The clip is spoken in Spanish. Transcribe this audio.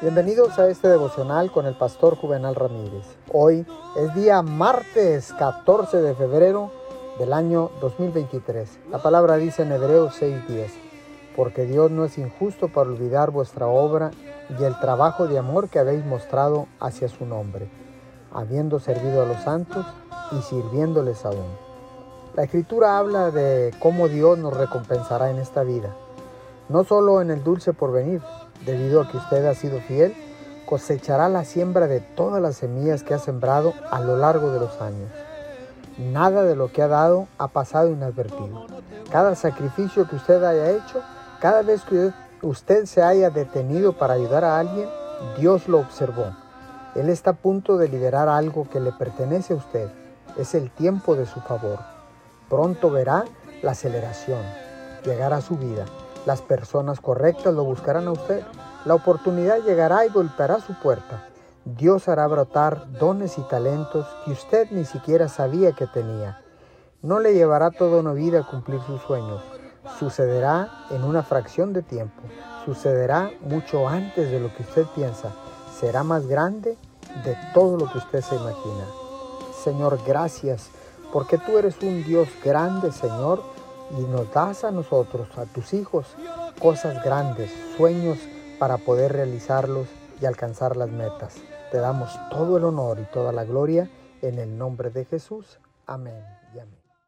Bienvenidos a este devocional con el pastor Juvenal Ramírez. Hoy es día martes 14 de febrero del año 2023. La palabra dice en Hebreos 6:10, porque Dios no es injusto para olvidar vuestra obra y el trabajo de amor que habéis mostrado hacia su nombre, habiendo servido a los santos y sirviéndoles aún. La escritura habla de cómo Dios nos recompensará en esta vida, no solo en el dulce porvenir, debido a que usted ha sido fiel, cosechará la siembra de todas las semillas que ha sembrado a lo largo de los años. Nada de lo que ha dado ha pasado inadvertido. Cada sacrificio que usted haya hecho, cada vez que usted se haya detenido para ayudar a alguien, Dios lo observó. Él está a punto de liberar algo que le pertenece a usted. Es el tiempo de su favor. Pronto verá la aceleración llegar a su vida. Las personas correctas lo buscarán a usted. La oportunidad llegará y golpeará su puerta. Dios hará brotar dones y talentos que usted ni siquiera sabía que tenía. No le llevará toda una vida a cumplir sus sueños. Sucederá en una fracción de tiempo. Sucederá mucho antes de lo que usted piensa. Será más grande de todo lo que usted se imagina. Señor, gracias porque tú eres un Dios grande, Señor, y nos das a nosotros, a tus hijos, cosas grandes, sueños para poder realizarlos y alcanzar las metas. Te damos todo el honor y toda la gloria en el nombre de Jesús. Amén y amén.